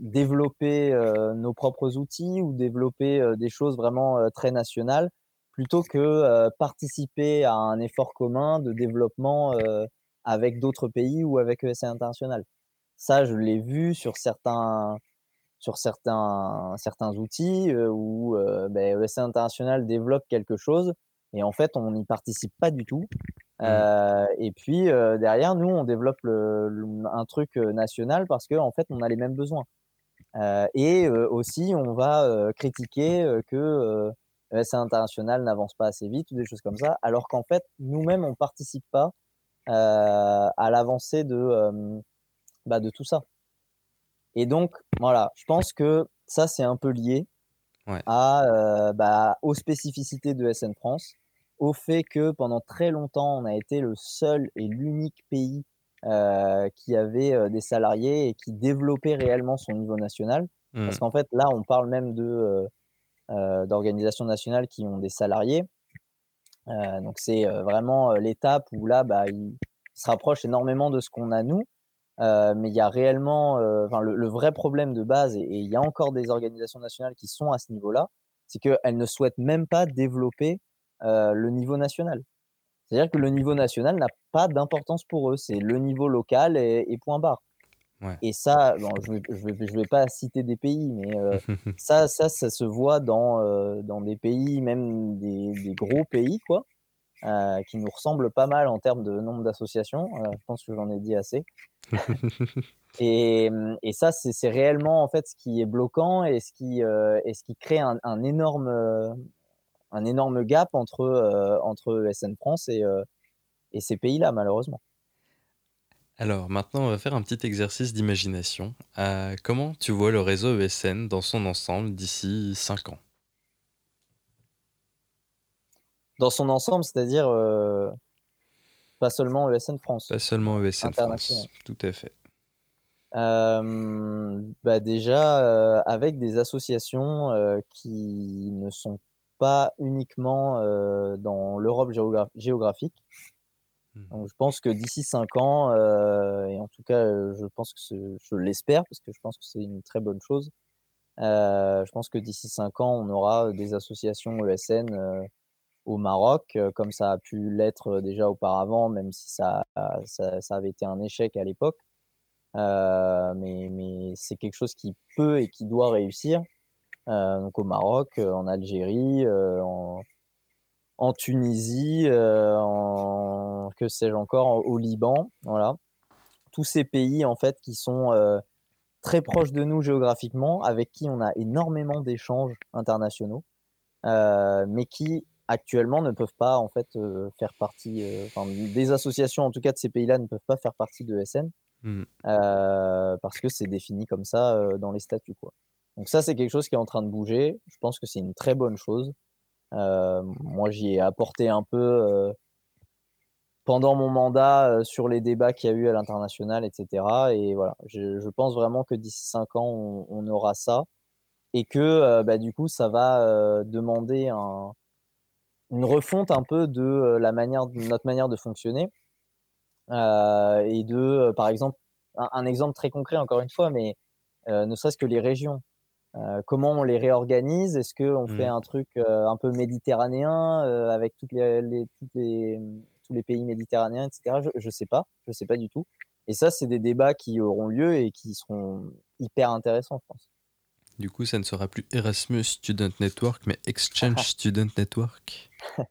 développer euh, nos propres outils ou développer euh, des choses vraiment très nationales plutôt que participer à un effort commun de développement avec d'autres pays ou avec ESA International. Ça, je l'ai vu sur certains, sur certains, certains outils où ben, ESA International développe quelque chose et en fait, on n'y participe pas du tout. Mmh. Euh, et puis euh, derrière, nous, on développe un truc euh, national parce qu'en en fait, on a les mêmes besoins. et aussi, on va critiquer que l'ESA international n'avance pas assez vite ou des choses comme ça, alors qu'en fait, nous-mêmes, on ne participe pas à l'avancée de, bah, de tout ça. Et donc, voilà, je pense que ça, c'est un peu lié à, bah, aux spécificités de SN France au fait que pendant très longtemps, on a été le seul et l'unique pays euh, qui avait euh, des salariés et qui développait réellement son niveau national. Parce Mmh. qu'en fait, là, on parle même de, d'organisations nationales qui ont des salariés. Donc c'est, vraiment, l'étape où là, bah, ils se rapprochent énormément de ce qu'on a nous. Heu, mais il y a réellement, heu, enfin le le vrai problème de base et il y a encore des organisations nationales qui sont à ce niveau-là, c'est qu'elles ne souhaitent même pas développer, heu, le niveau national. C'est-à-dire que le niveau national n'a pas d'importance pour eux, c'est le niveau local et et point barre. Ouais. Et ça, bon, je vais je vais pas citer des pays, mais ça ça ça se voit dans, dans des pays, même des des gros pays quoi, qui nous ressemblent pas mal en termes de nombre d'associations, je pense que j'en ai dit assez. Et et ça, c'est réellement en fait ce qui est bloquant et ce qui, heu et ce qui crée un un énorme, heu, un énorme gap entre, entre ESN France et heu et ces pays-là, malheureusement. Alors maintenant, on va faire un petit exercice d'imagination. Comment tu vois le réseau ESN dans son ensemble d'ici 5 ans? Dans son ensemble, c'est-à-dire, pas seulement ESN France, Pas seulement ESN. France, tout à fait. Hem, bah, déjà, heu, avec des associations, heu, qui ne sont pas uniquement, dans l'Europe géogra géographique. Mmh Donc je pense que d'ici 5 ans, et en tout cas, je pense que je l'espère parce que je pense que c'est une très bonne chose. Je pense que d'ici 5 ans, on aura des associations ESN, au Maroc, heu, comme ça a pu l'être, déjà auparavant, même si ça ça avait été un échec à l'époque. Heu, mais mais c'est quelque chose qui peut et qui doit réussir. Donc au Maroc, en Algérie, en Tunisie, en que sais-je encore? Au Liban, voilà. Tous ces pays en fait qui sont, très proches de nous géographiquement, avec qui on a énormément d'échanges internationaux, mais qui actuellement ne peuvent pas en fait, heu, faire partie, heu, enfin des associations en tout cas de ces pays-là ne peuvent pas faire partie de ESN. Mmh. Heu, parce que c'est défini comme ça, dans les statuts, quoi. Donc ça, c'est quelque chose qui est en train de bouger. Je pense que c'est une très bonne chose. Moi, j'y ai apporté un peu, pendant mon mandat, sur les débats qu'il y a eu à l'international et cetera et voilà. Je je pense vraiment que d'ici 5 ans, on on aura ça et que, bah, du coup, ça va, demander un une refonte un peu de, heu, la manière de notre manière de fonctionner. Heu et de, heu, par exemple, un un exemple très concret encore une fois, mais ne serait-ce que les régions. Comment on les réorganise? Est-ce qu'on fait Mmh. un truc, un peu méditerranéen, avec toutes les les toutes les, tous les pays méditerranéens et cetera? Je je sais pas, je sais pas du tout et ça, c'est des débats qui auront lieu et qui seront hyper intéressants, je pense. Du coup, ça ne sera plus Erasmus Student Network, mais Exchange Student Network?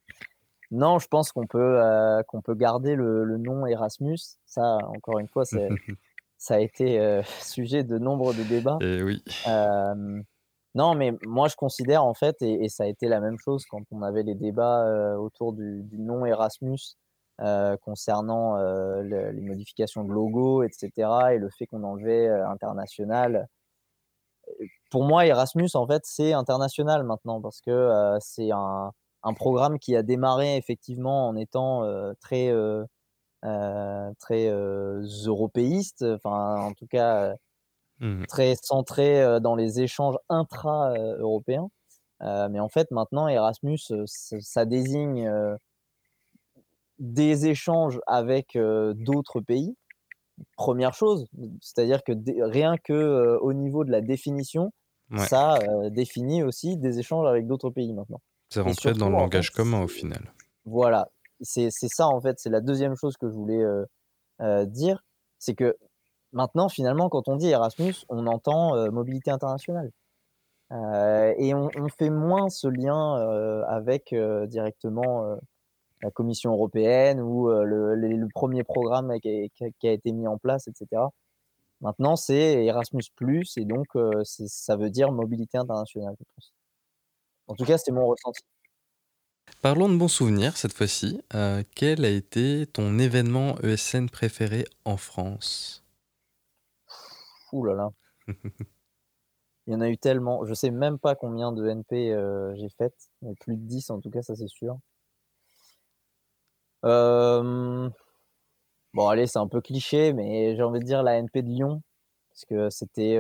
Non, je pense qu'on peut, qu'on peut garder le le nom Erasmus. Ça, encore une fois, ça a été, heu, sujet de nombre de débats. Et oui. Hem, non, mais moi, je considère en fait et et ça a été la même chose quand on avait les débats, autour du du nom Erasmus, concernant, le les modifications de logo et cetera et le fait qu'on enlevait, international. Pour moi, Erasmus, en fait, c'est international maintenant parce que, c'est un un programme qui a démarré effectivement en étant, heu, très, heu heu, très, européiste, enfin, en tout cas, Mmh très centré, dans les échanges intra, heu, européens. Heu, mais en fait, maintenant, Erasmus, ça désigne, des échanges avec, d'autres pays. Première chose, c'est-à-dire que rien que, au niveau de la définition, Ouais, ça, définit aussi des échanges avec d'autres pays maintenant c'est rentré dans surtout, le en fait, langage commun au final. voilà, c'est ça, en fait, c'est la deuxième chose que je voulais, heu heu, dire, c'est que maintenant, finalement, quand on dit Erasmus, on entend, heu, mobilité internationale, et on on fait moins ce lien, avec, directement, la Commission européenne ou, le le 1er programme qui a qui été mis en place et cetera. Maintenant, c'est Erasmus+ et donc ça veut dire mobilité internationale, je pense. En tout cas, c'est mon ressenti. Parlons de bons souvenirs cette fois-ci. Heu, quel a été ton événement ESN préféré en France? Ouh là là, il y en a eu tellement, je sais même pas combien de NP, heu, j'ai faites, mais plus de 10 en tout cas, ça c'est sûr. Hem, bon allez, c'est un peu cliché, mais j'ai envie de dire la NP de Lyon, Parce que c'était.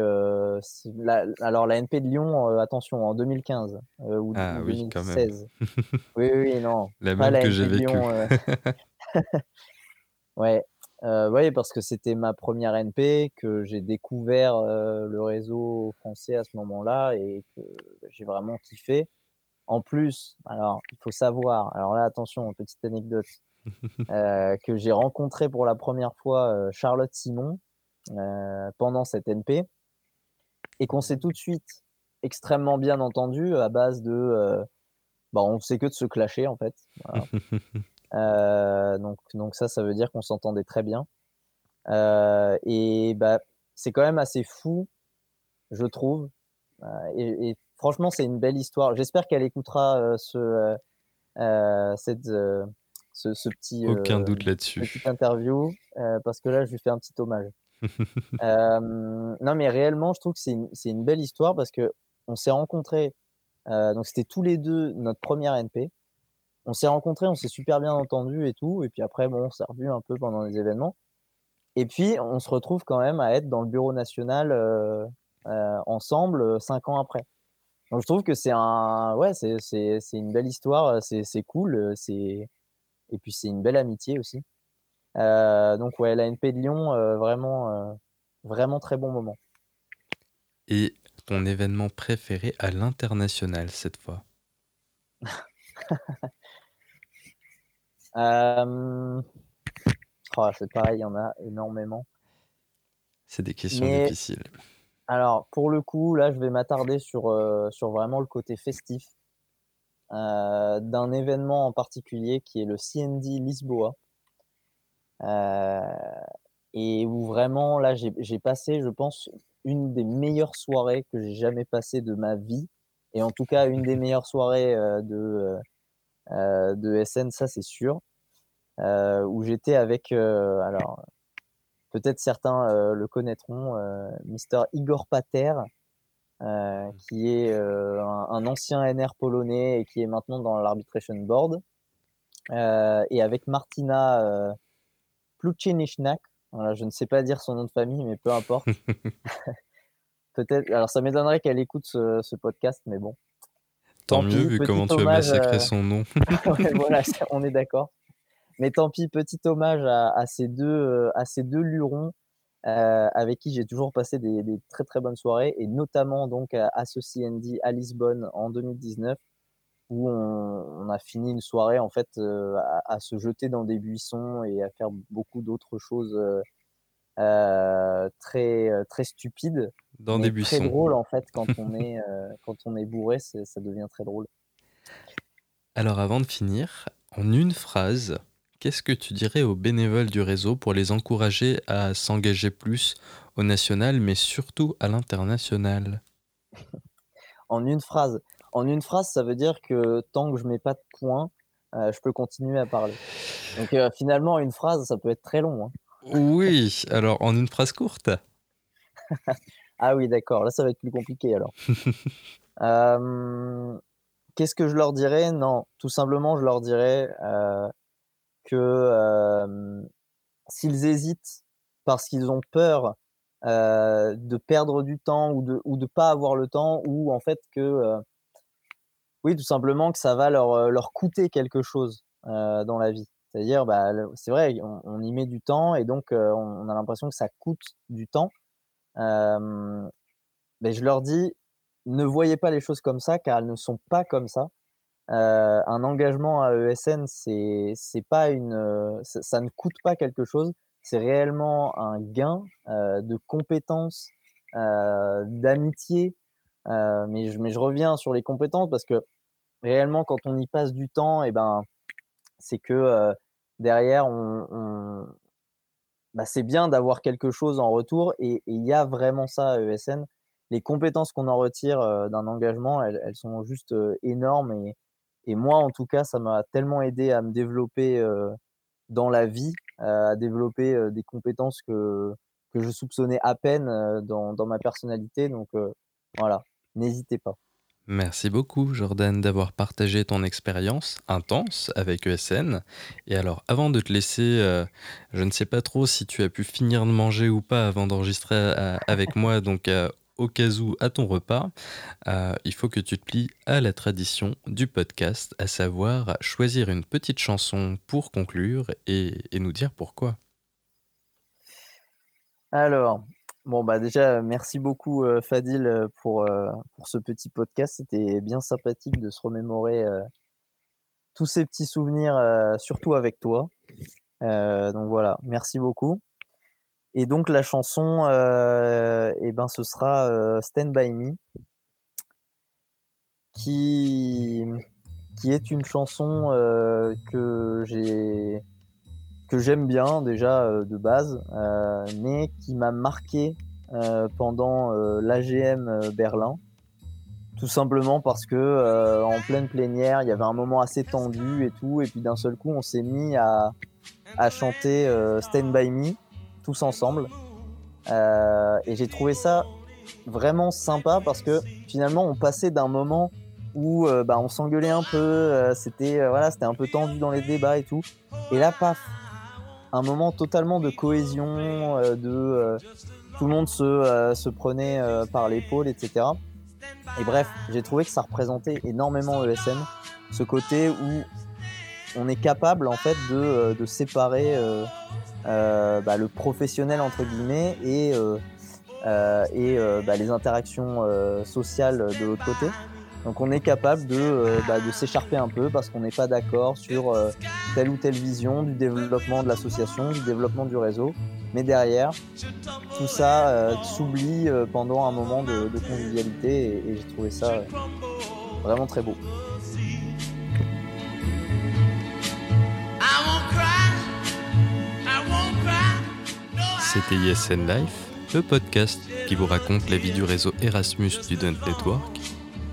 alors, la NP de Lyon, attention, en 2015 ou ah, 2016. Oui, oui, non. La même que j'ai vécue. ouais. oui, parce que c'était ma première NP, que j'ai découvert le réseau français à ce moment-là et que j'ai vraiment kiffé. En plus, alors il faut savoir, alors là attention, petite anecdote, que j'ai rencontré pour la première fois Charlotte Simon, euh, pendant cette NP et qu'on s'est tout de suite extrêmement bien entendu à base de euh, bah, on sait que de se clasher en fait. Euh, donc, donc ça ça veut dire qu'on s'entendait très bien. Et bah, c'est quand même assez fou je trouve. Et, franchement c'est une belle histoire. J'espère qu'elle écoutera ce, cette, ce, petit aucun doute là-dessus. petite interview parce que là je lui fais un petit hommage non, mais réellement, je trouve que c'est une, belle histoire parce que on s'est rencontrés. donc, c'était tous les deux notre première NP. On s'est rencontrés, on s'est super bien entendus et tout. Et puis après, bon, on s'est revus un peu pendant les événements. Et puis, on se retrouve quand même à être dans le bureau national ensemble cinq ans après. Donc, je trouve que c'est un, ouais, c'est une belle histoire, c'est cool, c'est et puis c'est une belle amitié aussi. Euh, donc ouais, la NP de Lyon, euh, vraiment, euh, vraiment très bon moment. Et ton événement préféré à l'international cette fois? Oh, C'est pareil, il y en a énormément. C'est des questions difficiles. Alors, pour le coup, là, je vais m'attarder sur, sur vraiment le côté festif d'un événement en particulier qui est le CND Lisboa. Euh, et où vraiment, là, j'ai passé, je pense, une des meilleures soirées que j'ai jamais passées de ma vie. Et en tout cas, une des meilleures soirées euh, de, euh, de SN, ça c'est sûr. où j'étais avec, alors, peut-être certains le connaîtront, Mr. Igor Pater, qui est un, ancien NR polonais et qui est maintenant dans l'arbitration board. et avec Martina Pluchinishnak. Voilà, je ne sais pas dire son nom de famille, mais peu importe. Peut-être. Alors, ça m'étonnerait qu'elle écoute ce, podcast, mais bon. Tant, mieux, vu comment tu as massacré euh, son nom. voilà, on est d'accord. Mais tant pis, petit hommage à, ces, deux, euh, à ces deux lurons euh, avec qui j'ai toujours passé des, très très bonnes soirées, et notamment donc à, à ce CND à Lisbonne en 2019 où on, a fini une soirée en fait euh, à, se jeter dans des buissons et à faire beaucoup d'autres choses euh, euh, très très stupides. Dans des buissons. Très drôle en fait quand on est quand on est bourré, ça devient très drôle. Alors avant de finir, en une phrase, qu'est-ce que tu dirais aux bénévoles du réseau pour les encourager à s'engager plus au national, mais surtout à l'international? En une phrase, en une phrase, ça veut dire que tant que je mets pas de points, euh, je peux continuer à parler. Donc euh, finalement, une phrase, ça peut être très long. Hein. Oui, alors en une phrase courte. ah oui, d'accord. Là, ça va être plus compliqué alors. Euh, qu'est-ce que je leur dirais? Non, tout simplement, je leur dirais que s'ils hésitent parce qu'ils ont peur de perdre du temps ou de ou de pas avoir le temps ou en fait que oui, tout simplement que ça va leur, leur coûter quelque chose dans la vie. C'est-à-dire, bah, c'est vrai, on, y met du temps et donc on, a l'impression que ça coûte du temps. mais je leur dis, ne voyez pas les choses comme ça car elles ne sont pas comme ça. un engagement à ESN, c'est, c'est pas une, ça, ne coûte pas quelque chose. C'est réellement un gain de compétences, d'amitié. mais, je, mais je reviens sur les compétences parce que réellement, quand on y passe du temps, et eh ben, c'est que derrière, on, bah, c'est bien d'avoir quelque chose en retour. Et il y a vraiment ça à ESN. Les compétences qu'on en retire d'un engagement, elles, sont juste énormes. Et, moi, en tout cas, ça m'a tellement aidé à me développer dans la vie, à développer des compétences que, que je soupçonnais à peine dans, dans ma personnalité. Donc voilà, n'hésitez pas. Merci beaucoup Jordan d'avoir partagé ton expérience intense avec ESN. Et alors avant de te laisser, euh, je ne sais pas trop si tu as pu finir de manger ou pas avant d'enregistrer euh, avec moi, donc euh, au cas où à ton repas, il faut que tu te plies à la tradition du podcast, à savoir choisir une petite chanson pour conclure et, et nous dire pourquoi. Alors, Bon, bah déjà, merci beaucoup Fadil pour, pour ce petit podcast. C'était bien sympathique de se remémorer tous ces petits souvenirs, surtout avec toi. donc voilà, merci beaucoup. Et donc la chanson, eh ben, ce sera Stand By Me, qui, qui est une chanson que j'ai que j'aime bien déjà euh, de base, euh, mais qui m'a marqué euh, pendant l'AGM Berlin. Tout simplement parce que en pleine plénière, il y avait un moment assez tendu et tout, et puis d'un seul coup, on s'est mis à, à chanter Stand By Me tous ensemble. et j'ai trouvé ça vraiment sympa parce que finalement, on passait d'un moment où bah, on s'engueulait un peu, c'était voilà, c'était un peu tendu dans les débats et tout. Et là, paf, un moment totalement de cohésion, euh, de euh, tout le monde se, euh, se prenait par l'épaule, etc. Et bref, j'ai trouvé que ça représentait énormément ESN, ce côté où on est capable en fait de, de séparer bah, le professionnel entre guillemets et, et bah, les interactions sociales de l'autre côté. Donc on est capable de, euh, bah, de s'écharper un peu parce qu'on n'est pas d'accord sur euh, telle ou telle vision du développement de l'association, du développement du réseau. Mais derrière, tout ça euh, s'oublie pendant un moment de, convivialité et, j'ai trouvé ça vraiment très beau. C'était ISN Life, le podcast qui vous raconte la vie du réseau Erasmus Student Network